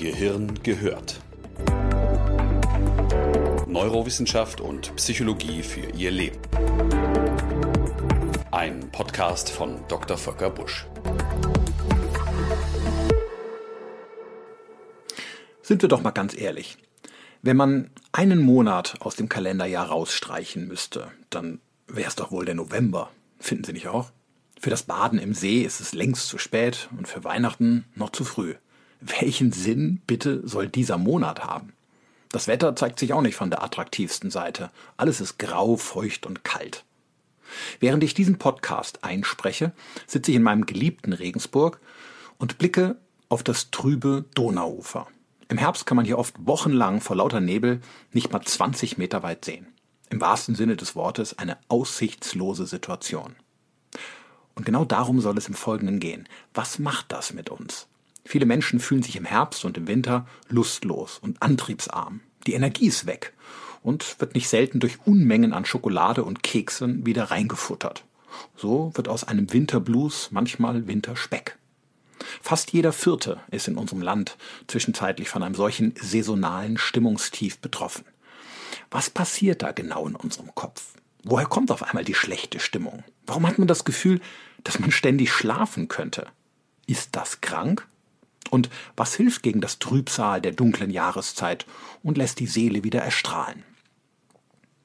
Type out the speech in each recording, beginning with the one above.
Gehirn gehört. Neurowissenschaft und Psychologie für Ihr Leben. Ein Podcast von Dr. Volker Busch. Sind wir doch mal ganz ehrlich. Wenn man einen Monat aus dem Kalenderjahr rausstreichen müsste, dann wäre es doch wohl der November. Finden Sie nicht auch? Für das Baden im See ist es längst zu spät und für Weihnachten noch zu früh. Welchen Sinn bitte soll dieser Monat haben? Das Wetter zeigt sich auch nicht von der attraktivsten Seite. Alles ist grau, feucht und kalt. Während ich diesen Podcast einspreche, sitze ich in meinem geliebten Regensburg und blicke auf das trübe Donauufer. Im Herbst kann man hier oft wochenlang vor lauter Nebel nicht mal 20 Meter weit sehen. Im wahrsten Sinne des Wortes eine aussichtslose Situation. Und genau darum soll es im Folgenden gehen. Was macht das mit uns? Viele Menschen fühlen sich im Herbst und im Winter lustlos und antriebsarm. Die Energie ist weg und wird nicht selten durch Unmengen an Schokolade und Keksen wieder reingefuttert. So wird aus einem Winterblues manchmal Winterspeck. Fast jeder Vierte ist in unserem Land zwischenzeitlich von einem solchen saisonalen Stimmungstief betroffen. Was passiert da genau in unserem Kopf? Woher kommt auf einmal die schlechte Stimmung? Warum hat man das Gefühl, dass man ständig schlafen könnte? Ist das krank? Und was hilft gegen das Trübsal der dunklen Jahreszeit und lässt die Seele wieder erstrahlen?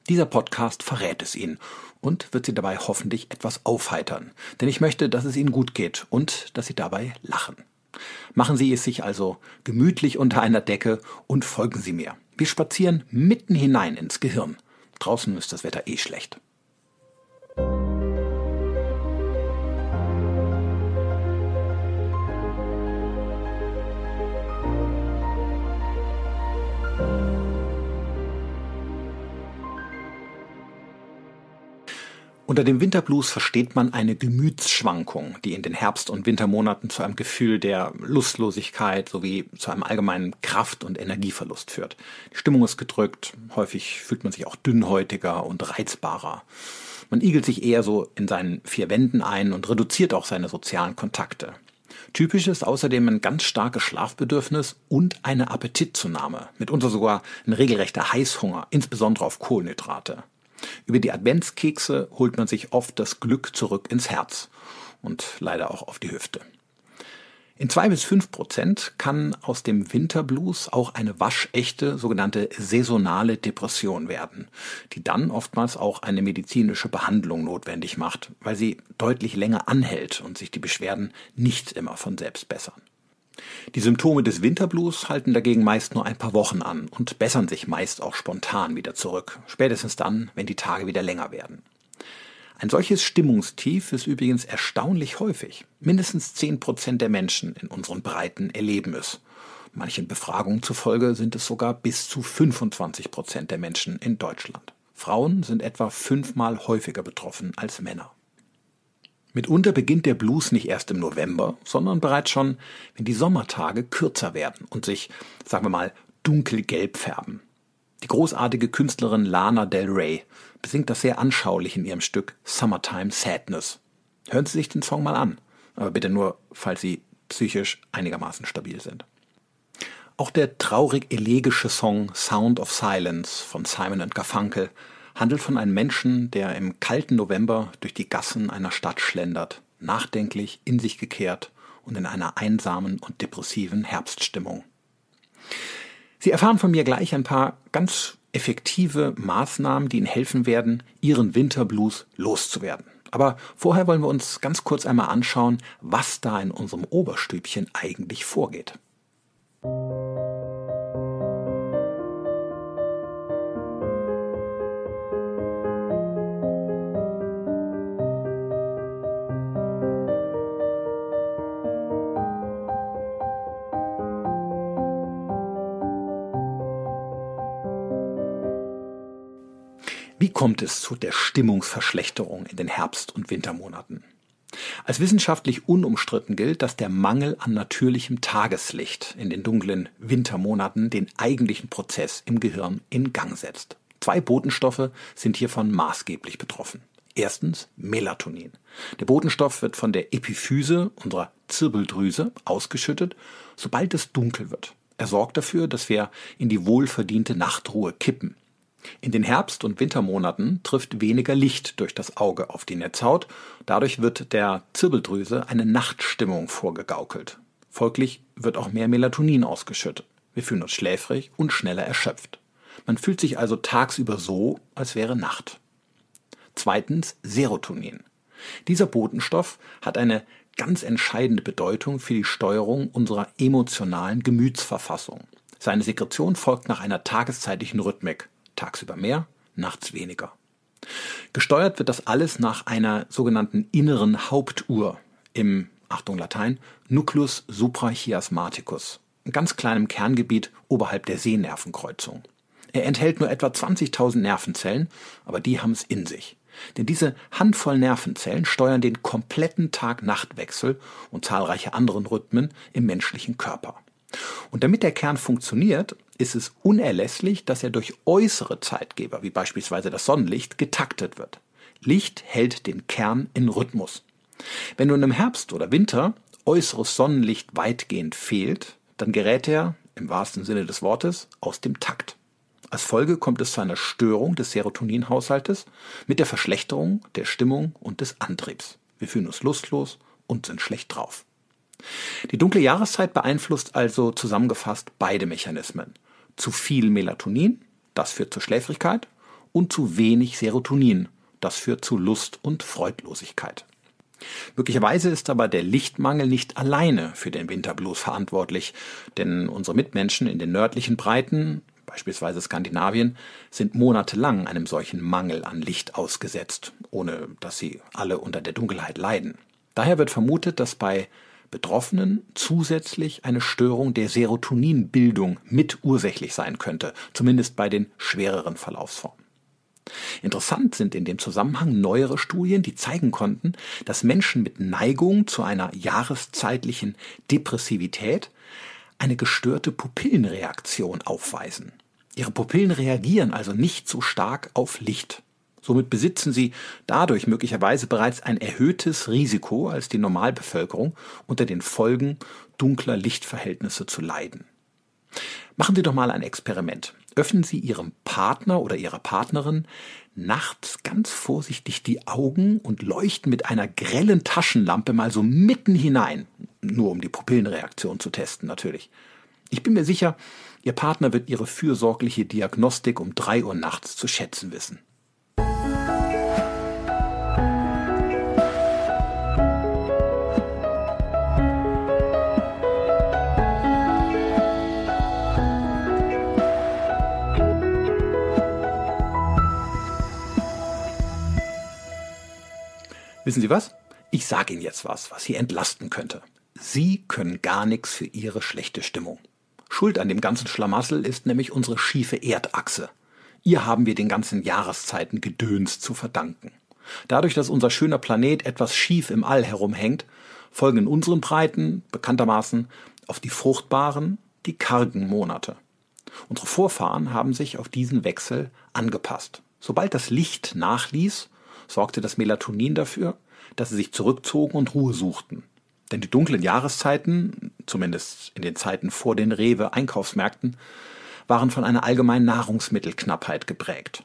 Dieser Podcast verrät es Ihnen und wird Sie dabei hoffentlich etwas aufheitern, denn ich möchte, dass es Ihnen gut geht und dass Sie dabei lachen. Machen Sie es sich also gemütlich unter einer Decke und folgen Sie mir. Wir spazieren mitten hinein ins Gehirn. Draußen ist das Wetter eh schlecht. Unter dem Winterblues versteht man eine Gemütsschwankung, die in den Herbst- und Wintermonaten zu einem Gefühl der Lustlosigkeit sowie zu einem allgemeinen Kraft- und Energieverlust führt. Die Stimmung ist gedrückt, häufig fühlt man sich auch dünnhäutiger und reizbarer. Man igelt sich eher so in seinen vier Wänden ein und reduziert auch seine sozialen Kontakte. Typisch ist außerdem ein ganz starkes Schlafbedürfnis und eine Appetitzunahme, mitunter sogar ein regelrechter Heißhunger, insbesondere auf Kohlenhydrate. Über die Adventskekse holt man sich oft das Glück zurück ins Herz und leider auch auf die Hüfte. In zwei bis fünf Prozent kann aus dem Winterblues auch eine waschechte sogenannte saisonale Depression werden, die dann oftmals auch eine medizinische Behandlung notwendig macht, weil sie deutlich länger anhält und sich die Beschwerden nicht immer von selbst bessern. Die Symptome des Winterblues halten dagegen meist nur ein paar Wochen an und bessern sich meist auch spontan wieder zurück, spätestens dann, wenn die Tage wieder länger werden. Ein solches Stimmungstief ist übrigens erstaunlich häufig. Mindestens zehn Prozent der Menschen in unseren Breiten erleben es. Manchen Befragungen zufolge sind es sogar bis zu 25 Prozent der Menschen in Deutschland. Frauen sind etwa fünfmal häufiger betroffen als Männer. Mitunter beginnt der Blues nicht erst im November, sondern bereits schon, wenn die Sommertage kürzer werden und sich, sagen wir mal, dunkelgelb färben. Die großartige Künstlerin Lana Del Rey besingt das sehr anschaulich in ihrem Stück Summertime Sadness. Hören Sie sich den Song mal an, aber bitte nur, falls Sie psychisch einigermaßen stabil sind. Auch der traurig elegische Song Sound of Silence von Simon Garfunkel handelt von einem Menschen, der im kalten November durch die Gassen einer Stadt schlendert, nachdenklich, in sich gekehrt und in einer einsamen und depressiven Herbststimmung. Sie erfahren von mir gleich ein paar ganz effektive Maßnahmen, die Ihnen helfen werden, Ihren Winterblues loszuwerden. Aber vorher wollen wir uns ganz kurz einmal anschauen, was da in unserem Oberstübchen eigentlich vorgeht. Wie kommt es zu der Stimmungsverschlechterung in den Herbst- und Wintermonaten? Als wissenschaftlich unumstritten gilt, dass der Mangel an natürlichem Tageslicht in den dunklen Wintermonaten den eigentlichen Prozess im Gehirn in Gang setzt. Zwei Botenstoffe sind hiervon maßgeblich betroffen. Erstens Melatonin. Der Botenstoff wird von der Epiphyse unserer Zirbeldrüse ausgeschüttet, sobald es dunkel wird. Er sorgt dafür, dass wir in die wohlverdiente Nachtruhe kippen. In den Herbst- und Wintermonaten trifft weniger Licht durch das Auge auf die Netzhaut. Dadurch wird der Zirbeldrüse eine Nachtstimmung vorgegaukelt. Folglich wird auch mehr Melatonin ausgeschüttet. Wir fühlen uns schläfrig und schneller erschöpft. Man fühlt sich also tagsüber so, als wäre Nacht. Zweitens Serotonin. Dieser Botenstoff hat eine ganz entscheidende Bedeutung für die Steuerung unserer emotionalen Gemütsverfassung. Seine Sekretion folgt nach einer tageszeitlichen Rhythmik. Tagsüber mehr, nachts weniger. Gesteuert wird das alles nach einer sogenannten inneren Hauptuhr im, Achtung Latein, Nucleus suprachiasmaticus, einem ganz kleinem Kerngebiet oberhalb der Sehnervenkreuzung. Er enthält nur etwa 20.000 Nervenzellen, aber die haben es in sich. Denn diese Handvoll Nervenzellen steuern den kompletten Tag-Nacht-Wechsel und zahlreiche anderen Rhythmen im menschlichen Körper. Und damit der Kern funktioniert, ist es unerlässlich, dass er durch äußere Zeitgeber, wie beispielsweise das Sonnenlicht, getaktet wird. Licht hält den Kern in Rhythmus. Wenn nun im Herbst oder Winter äußeres Sonnenlicht weitgehend fehlt, dann gerät er, im wahrsten Sinne des Wortes, aus dem Takt. Als Folge kommt es zu einer Störung des Serotoninhaushaltes mit der Verschlechterung der Stimmung und des Antriebs. Wir fühlen uns lustlos und sind schlecht drauf. Die dunkle Jahreszeit beeinflusst also zusammengefasst beide Mechanismen. Zu viel Melatonin, das führt zur Schläfrigkeit, und zu wenig Serotonin, das führt zu Lust und Freudlosigkeit. Möglicherweise ist aber der Lichtmangel nicht alleine für den Winterblues verantwortlich, denn unsere Mitmenschen in den nördlichen Breiten beispielsweise Skandinavien, sind monatelang einem solchen Mangel an Licht ausgesetzt, ohne dass sie alle unter der Dunkelheit leiden. Daher wird vermutet, dass bei Betroffenen zusätzlich eine Störung der Serotoninbildung mit ursächlich sein könnte, zumindest bei den schwereren Verlaufsformen. Interessant sind in dem Zusammenhang neuere Studien, die zeigen konnten, dass Menschen mit Neigung zu einer jahreszeitlichen Depressivität eine gestörte Pupillenreaktion aufweisen. Ihre Pupillen reagieren also nicht so stark auf Licht. Somit besitzen sie dadurch möglicherweise bereits ein erhöhtes Risiko als die Normalbevölkerung unter den Folgen dunkler Lichtverhältnisse zu leiden. Machen Sie doch mal ein Experiment. Öffnen Sie Ihrem Partner oder Ihrer Partnerin nachts ganz vorsichtig die Augen und leuchten mit einer grellen Taschenlampe mal so mitten hinein. Nur um die Pupillenreaktion zu testen, natürlich. Ich bin mir sicher, Ihr Partner wird Ihre fürsorgliche Diagnostik um drei Uhr nachts zu schätzen wissen. Wissen Sie was? Ich sage Ihnen jetzt was, was Sie entlasten könnte. Sie können gar nichts für Ihre schlechte Stimmung. Schuld an dem ganzen Schlamassel ist nämlich unsere schiefe Erdachse. Ihr haben wir den ganzen Jahreszeiten Gedöns zu verdanken. Dadurch, dass unser schöner Planet etwas schief im All herumhängt, folgen in unseren Breiten bekanntermaßen auf die fruchtbaren die kargen Monate. Unsere Vorfahren haben sich auf diesen Wechsel angepasst. Sobald das Licht nachließ, sorgte das Melatonin dafür, dass sie sich zurückzogen und Ruhe suchten. Denn die dunklen Jahreszeiten, zumindest in den Zeiten vor den Rewe-Einkaufsmärkten, waren von einer allgemeinen Nahrungsmittelknappheit geprägt.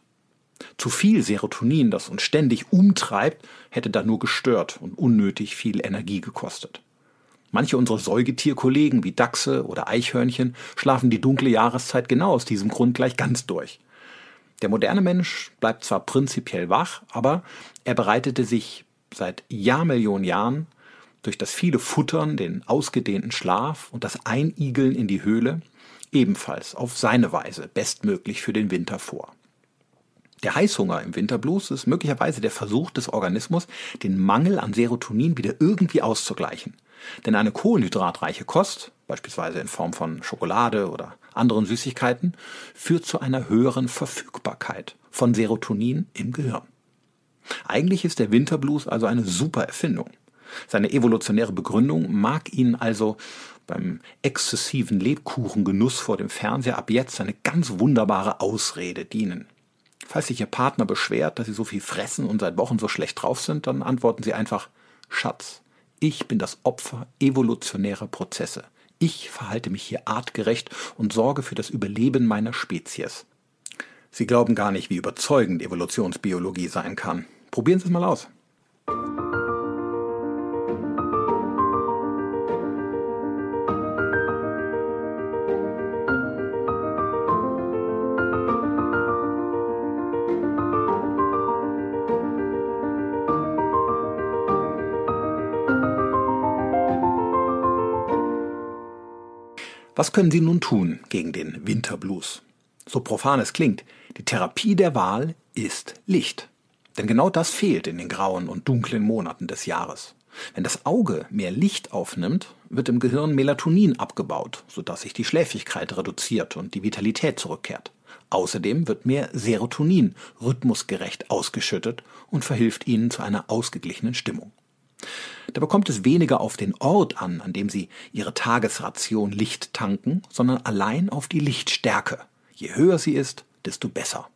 Zu viel Serotonin, das uns ständig umtreibt, hätte da nur gestört und unnötig viel Energie gekostet. Manche unserer Säugetierkollegen wie Dachse oder Eichhörnchen schlafen die dunkle Jahreszeit genau aus diesem Grund gleich ganz durch. Der moderne Mensch bleibt zwar prinzipiell wach, aber er bereitete sich seit Jahrmillionen Jahren durch das viele Futtern, den ausgedehnten Schlaf und das Einigeln in die Höhle ebenfalls auf seine Weise bestmöglich für den Winter vor. Der Heißhunger im Winterblues ist möglicherweise der Versuch des Organismus, den Mangel an Serotonin wieder irgendwie auszugleichen. Denn eine kohlenhydratreiche Kost, beispielsweise in Form von Schokolade oder anderen Süßigkeiten, führt zu einer höheren Verfügbarkeit von Serotonin im Gehirn. Eigentlich ist der Winterblues also eine super Erfindung. Seine evolutionäre Begründung mag Ihnen also beim exzessiven Lebkuchengenuss vor dem Fernseher ab jetzt eine ganz wunderbare Ausrede dienen. Falls sich Ihr Partner beschwert, dass Sie so viel fressen und seit Wochen so schlecht drauf sind, dann antworten Sie einfach Schatz, ich bin das Opfer evolutionärer Prozesse. Ich verhalte mich hier artgerecht und sorge für das Überleben meiner Spezies. Sie glauben gar nicht, wie überzeugend Evolutionsbiologie sein kann. Probieren Sie es mal aus. Was können Sie nun tun gegen den Winterblues? So profan es klingt, die Therapie der Wahl ist Licht. Denn genau das fehlt in den grauen und dunklen Monaten des Jahres. Wenn das Auge mehr Licht aufnimmt, wird im Gehirn Melatonin abgebaut, sodass sich die Schläfrigkeit reduziert und die Vitalität zurückkehrt. Außerdem wird mehr Serotonin rhythmusgerecht ausgeschüttet und verhilft ihnen zu einer ausgeglichenen Stimmung. Da bekommt es weniger auf den Ort an, an dem Sie Ihre Tagesration Licht tanken, sondern allein auf die Lichtstärke. Je höher sie ist, desto besser.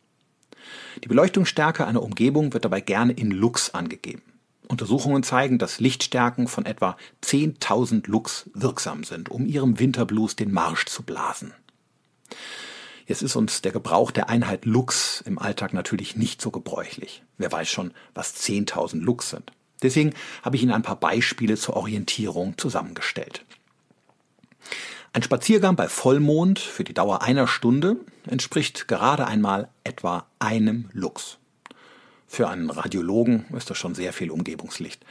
Die Beleuchtungsstärke einer Umgebung wird dabei gerne in Lux angegeben. Untersuchungen zeigen, dass Lichtstärken von etwa 10.000 Lux wirksam sind, um ihrem Winterblues den Marsch zu blasen. Jetzt ist uns der Gebrauch der Einheit Lux im Alltag natürlich nicht so gebräuchlich. Wer weiß schon, was 10.000 Lux sind. Deswegen habe ich Ihnen ein paar Beispiele zur Orientierung zusammengestellt. Ein Spaziergang bei Vollmond für die Dauer einer Stunde entspricht gerade einmal etwa einem Lux. Für einen Radiologen ist das schon sehr viel Umgebungslicht.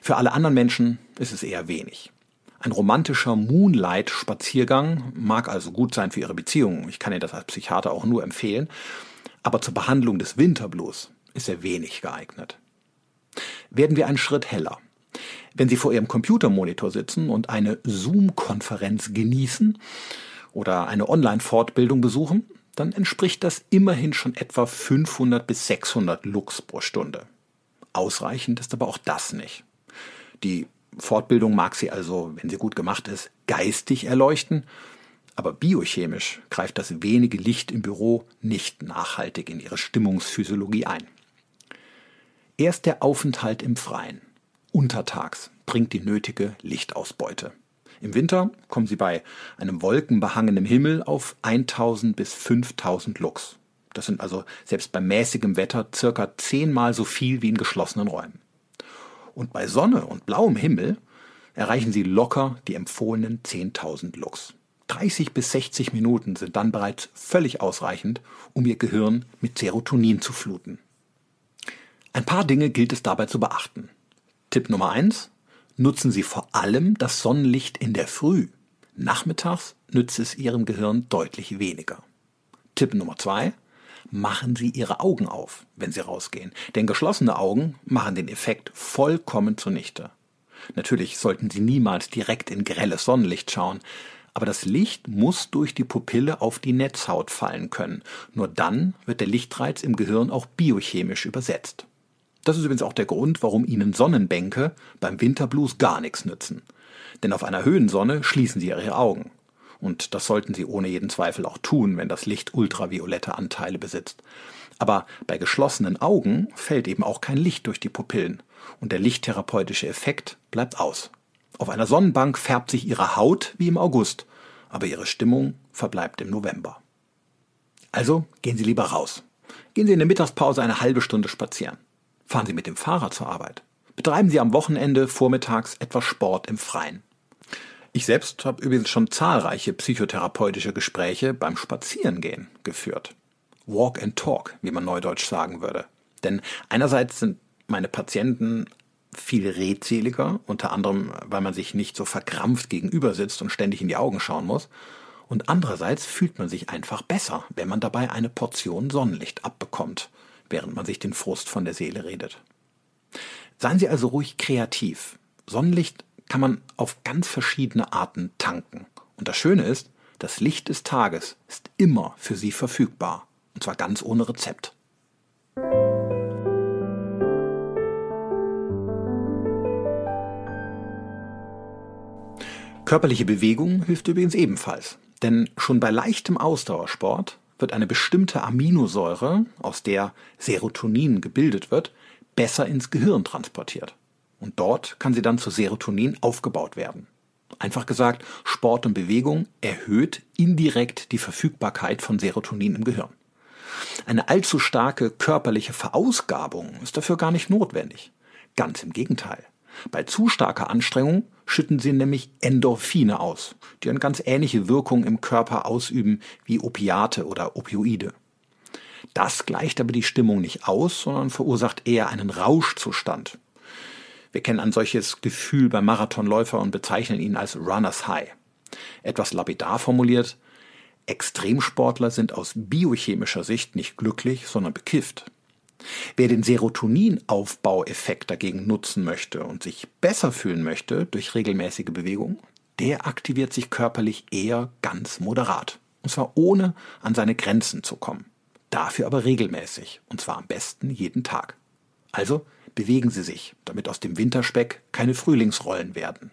Für alle anderen Menschen ist es eher wenig. Ein romantischer Moonlight-Spaziergang mag also gut sein für Ihre Beziehung. Ich kann Ihnen das als Psychiater auch nur empfehlen. Aber zur Behandlung des Winterblues ist er wenig geeignet werden wir einen Schritt heller. Wenn Sie vor Ihrem Computermonitor sitzen und eine Zoom-Konferenz genießen oder eine Online-Fortbildung besuchen, dann entspricht das immerhin schon etwa 500 bis 600 Lux pro Stunde. Ausreichend ist aber auch das nicht. Die Fortbildung mag Sie also, wenn sie gut gemacht ist, geistig erleuchten, aber biochemisch greift das wenige Licht im Büro nicht nachhaltig in Ihre Stimmungsphysiologie ein. Erst der Aufenthalt im Freien, untertags, bringt die nötige Lichtausbeute. Im Winter kommen sie bei einem wolkenbehangenen Himmel auf 1000 bis 5000 Lux. Das sind also selbst bei mäßigem Wetter circa zehnmal so viel wie in geschlossenen Räumen. Und bei Sonne und blauem Himmel erreichen sie locker die empfohlenen 10.000 Lux. 30 bis 60 Minuten sind dann bereits völlig ausreichend, um ihr Gehirn mit Serotonin zu fluten. Ein paar Dinge gilt es dabei zu beachten. Tipp Nummer eins: Nutzen Sie vor allem das Sonnenlicht in der Früh. Nachmittags nützt es Ihrem Gehirn deutlich weniger. Tipp Nummer zwei: Machen Sie Ihre Augen auf, wenn Sie rausgehen, denn geschlossene Augen machen den Effekt vollkommen zunichte. Natürlich sollten Sie niemals direkt in grelles Sonnenlicht schauen, aber das Licht muss durch die Pupille auf die Netzhaut fallen können. Nur dann wird der Lichtreiz im Gehirn auch biochemisch übersetzt. Das ist übrigens auch der Grund, warum Ihnen Sonnenbänke beim Winterblues gar nichts nützen. Denn auf einer Höhensonne schließen Sie Ihre Augen. Und das sollten Sie ohne jeden Zweifel auch tun, wenn das Licht ultraviolette Anteile besitzt. Aber bei geschlossenen Augen fällt eben auch kein Licht durch die Pupillen und der lichttherapeutische Effekt bleibt aus. Auf einer Sonnenbank färbt sich Ihre Haut wie im August, aber Ihre Stimmung verbleibt im November. Also gehen Sie lieber raus. Gehen Sie in der Mittagspause eine halbe Stunde spazieren. Fahren Sie mit dem Fahrrad zur Arbeit. Betreiben Sie am Wochenende vormittags etwas Sport im Freien. Ich selbst habe übrigens schon zahlreiche psychotherapeutische Gespräche beim Spazierengehen geführt. Walk and Talk, wie man neudeutsch sagen würde. Denn einerseits sind meine Patienten viel redseliger, unter anderem, weil man sich nicht so verkrampft gegenüber sitzt und ständig in die Augen schauen muss. Und andererseits fühlt man sich einfach besser, wenn man dabei eine Portion Sonnenlicht abbekommt während man sich den Frust von der Seele redet. Seien Sie also ruhig kreativ. Sonnenlicht kann man auf ganz verschiedene Arten tanken. Und das Schöne ist, das Licht des Tages ist immer für Sie verfügbar. Und zwar ganz ohne Rezept. Körperliche Bewegung hilft übrigens ebenfalls. Denn schon bei leichtem Ausdauersport wird eine bestimmte Aminosäure, aus der Serotonin gebildet wird, besser ins Gehirn transportiert. Und dort kann sie dann zu Serotonin aufgebaut werden. Einfach gesagt, Sport und Bewegung erhöht indirekt die Verfügbarkeit von Serotonin im Gehirn. Eine allzu starke körperliche Verausgabung ist dafür gar nicht notwendig. Ganz im Gegenteil. Bei zu starker Anstrengung schütten sie nämlich Endorphine aus, die eine ganz ähnliche Wirkung im Körper ausüben wie Opiate oder Opioide. Das gleicht aber die Stimmung nicht aus, sondern verursacht eher einen Rauschzustand. Wir kennen ein solches Gefühl bei Marathonläufer und bezeichnen ihn als Runners High. Etwas lapidar formuliert, Extremsportler sind aus biochemischer Sicht nicht glücklich, sondern bekifft. Wer den Serotoninaufbaueffekt dagegen nutzen möchte und sich besser fühlen möchte durch regelmäßige Bewegung, der aktiviert sich körperlich eher ganz moderat. Und zwar ohne an seine Grenzen zu kommen. Dafür aber regelmäßig. Und zwar am besten jeden Tag. Also bewegen Sie sich, damit aus dem Winterspeck keine Frühlingsrollen werden.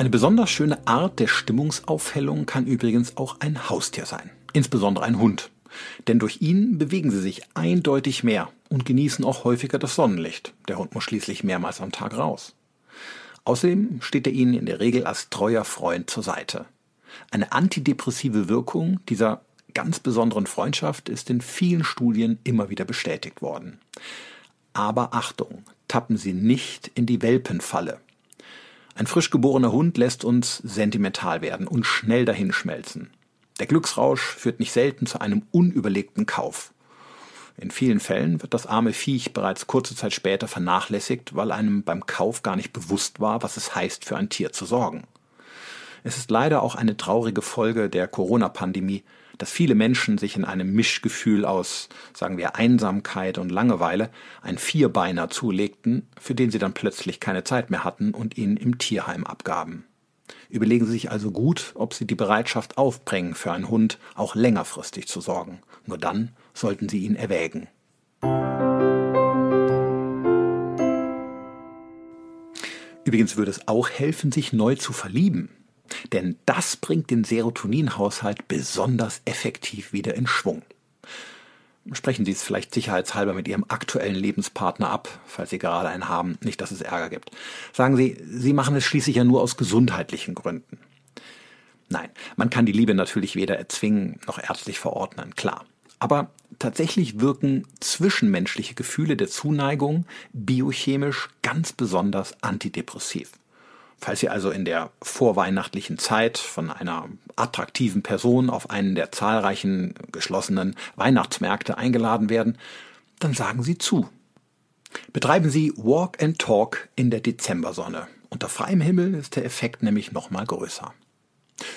Eine besonders schöne Art der Stimmungsaufhellung kann übrigens auch ein Haustier sein, insbesondere ein Hund. Denn durch ihn bewegen sie sich eindeutig mehr und genießen auch häufiger das Sonnenlicht. Der Hund muss schließlich mehrmals am Tag raus. Außerdem steht er ihnen in der Regel als treuer Freund zur Seite. Eine antidepressive Wirkung dieser ganz besonderen Freundschaft ist in vielen Studien immer wieder bestätigt worden. Aber Achtung, tappen Sie nicht in die Welpenfalle. Ein frisch geborener Hund lässt uns sentimental werden und schnell dahinschmelzen. Der Glücksrausch führt nicht selten zu einem unüberlegten Kauf. In vielen Fällen wird das arme Viech bereits kurze Zeit später vernachlässigt, weil einem beim Kauf gar nicht bewusst war, was es heißt, für ein Tier zu sorgen. Es ist leider auch eine traurige Folge der Corona-Pandemie, dass viele Menschen sich in einem Mischgefühl aus, sagen wir, Einsamkeit und Langeweile ein Vierbeiner zulegten, für den sie dann plötzlich keine Zeit mehr hatten und ihn im Tierheim abgaben. Überlegen Sie sich also gut, ob Sie die Bereitschaft aufbringen, für einen Hund auch längerfristig zu sorgen. Nur dann sollten Sie ihn erwägen. Übrigens würde es auch helfen, sich neu zu verlieben. Denn das bringt den Serotoninhaushalt besonders effektiv wieder in Schwung. Sprechen Sie es vielleicht sicherheitshalber mit Ihrem aktuellen Lebenspartner ab, falls Sie gerade einen haben, nicht, dass es Ärger gibt. Sagen Sie, Sie machen es schließlich ja nur aus gesundheitlichen Gründen. Nein, man kann die Liebe natürlich weder erzwingen noch ärztlich verordnen, klar. Aber tatsächlich wirken zwischenmenschliche Gefühle der Zuneigung biochemisch ganz besonders antidepressiv. Falls Sie also in der vorweihnachtlichen Zeit von einer attraktiven Person auf einen der zahlreichen geschlossenen Weihnachtsmärkte eingeladen werden, dann sagen Sie zu. Betreiben Sie Walk and Talk in der Dezembersonne. Unter freiem Himmel ist der Effekt nämlich nochmal größer.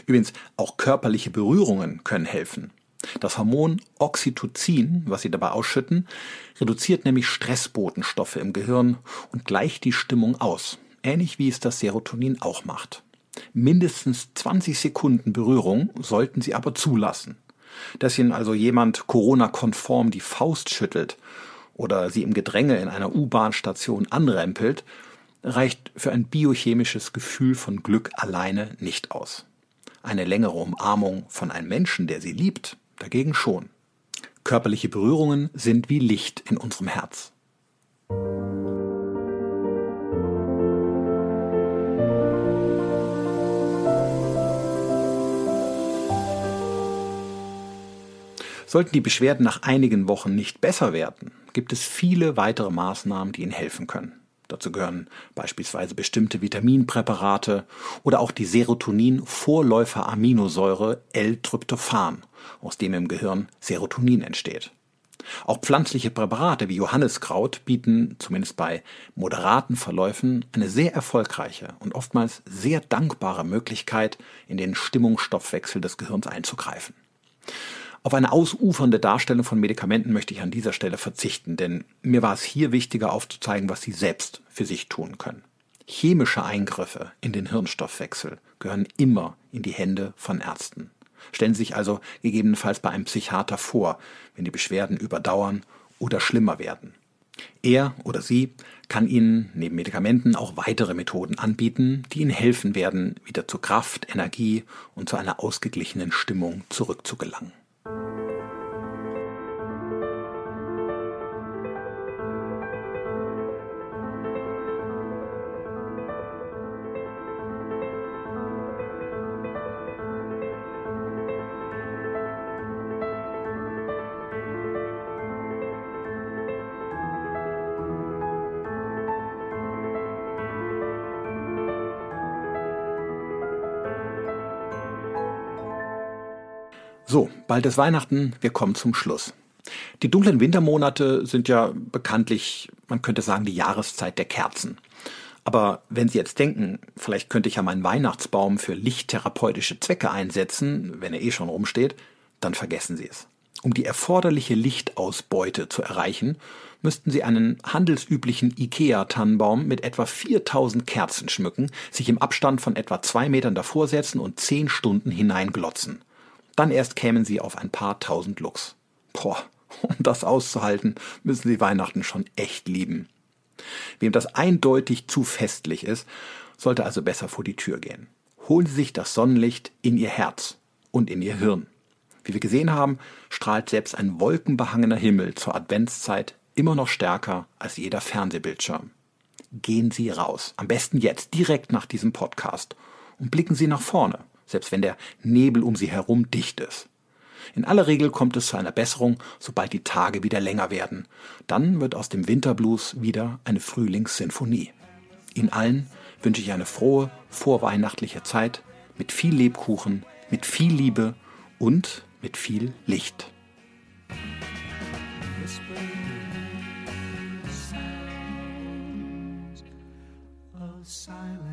Übrigens, auch körperliche Berührungen können helfen. Das Hormon Oxytocin, was sie dabei ausschütten, reduziert nämlich Stressbotenstoffe im Gehirn und gleicht die Stimmung aus ähnlich wie es das Serotonin auch macht. Mindestens 20 Sekunden Berührung sollten Sie aber zulassen. Dass Ihnen also jemand Corona-konform die Faust schüttelt oder Sie im Gedränge in einer U-Bahn-Station anrempelt, reicht für ein biochemisches Gefühl von Glück alleine nicht aus. Eine längere Umarmung von einem Menschen, der Sie liebt, dagegen schon. Körperliche Berührungen sind wie Licht in unserem Herz. Sollten die Beschwerden nach einigen Wochen nicht besser werden, gibt es viele weitere Maßnahmen, die Ihnen helfen können. Dazu gehören beispielsweise bestimmte Vitaminpräparate oder auch die Serotonin-Vorläufer-Aminosäure L-Tryptophan, aus dem im Gehirn Serotonin entsteht. Auch pflanzliche Präparate wie Johanniskraut bieten, zumindest bei moderaten Verläufen, eine sehr erfolgreiche und oftmals sehr dankbare Möglichkeit, in den Stimmungsstoffwechsel des Gehirns einzugreifen. Auf eine ausufernde Darstellung von Medikamenten möchte ich an dieser Stelle verzichten, denn mir war es hier wichtiger aufzuzeigen, was Sie selbst für sich tun können. Chemische Eingriffe in den Hirnstoffwechsel gehören immer in die Hände von Ärzten. Stellen Sie sich also gegebenenfalls bei einem Psychiater vor, wenn die Beschwerden überdauern oder schlimmer werden. Er oder sie kann Ihnen neben Medikamenten auch weitere Methoden anbieten, die Ihnen helfen werden, wieder zu Kraft, Energie und zu einer ausgeglichenen Stimmung zurückzugelangen. So, bald ist Weihnachten, wir kommen zum Schluss. Die dunklen Wintermonate sind ja bekanntlich, man könnte sagen, die Jahreszeit der Kerzen. Aber wenn Sie jetzt denken, vielleicht könnte ich ja meinen Weihnachtsbaum für lichttherapeutische Zwecke einsetzen, wenn er eh schon rumsteht, dann vergessen Sie es. Um die erforderliche Lichtausbeute zu erreichen, müssten Sie einen handelsüblichen IKEA-Tannenbaum mit etwa 4000 Kerzen schmücken, sich im Abstand von etwa zwei Metern davor setzen und zehn Stunden hineinglotzen. Dann erst kämen sie auf ein paar tausend Lux. Boah, um das auszuhalten, müssen sie Weihnachten schon echt lieben. Wem das eindeutig zu festlich ist, sollte also besser vor die Tür gehen. Holen Sie sich das Sonnenlicht in Ihr Herz und in Ihr Hirn. Wie wir gesehen haben, strahlt selbst ein wolkenbehangener Himmel zur Adventszeit immer noch stärker als jeder Fernsehbildschirm. Gehen Sie raus, am besten jetzt, direkt nach diesem Podcast, und blicken Sie nach vorne selbst wenn der Nebel um sie herum dicht ist. In aller Regel kommt es zu einer Besserung, sobald die Tage wieder länger werden. Dann wird aus dem Winterblues wieder eine Frühlingssinfonie. Ihnen allen wünsche ich eine frohe, vorweihnachtliche Zeit mit viel Lebkuchen, mit viel Liebe und mit viel Licht. Gehirn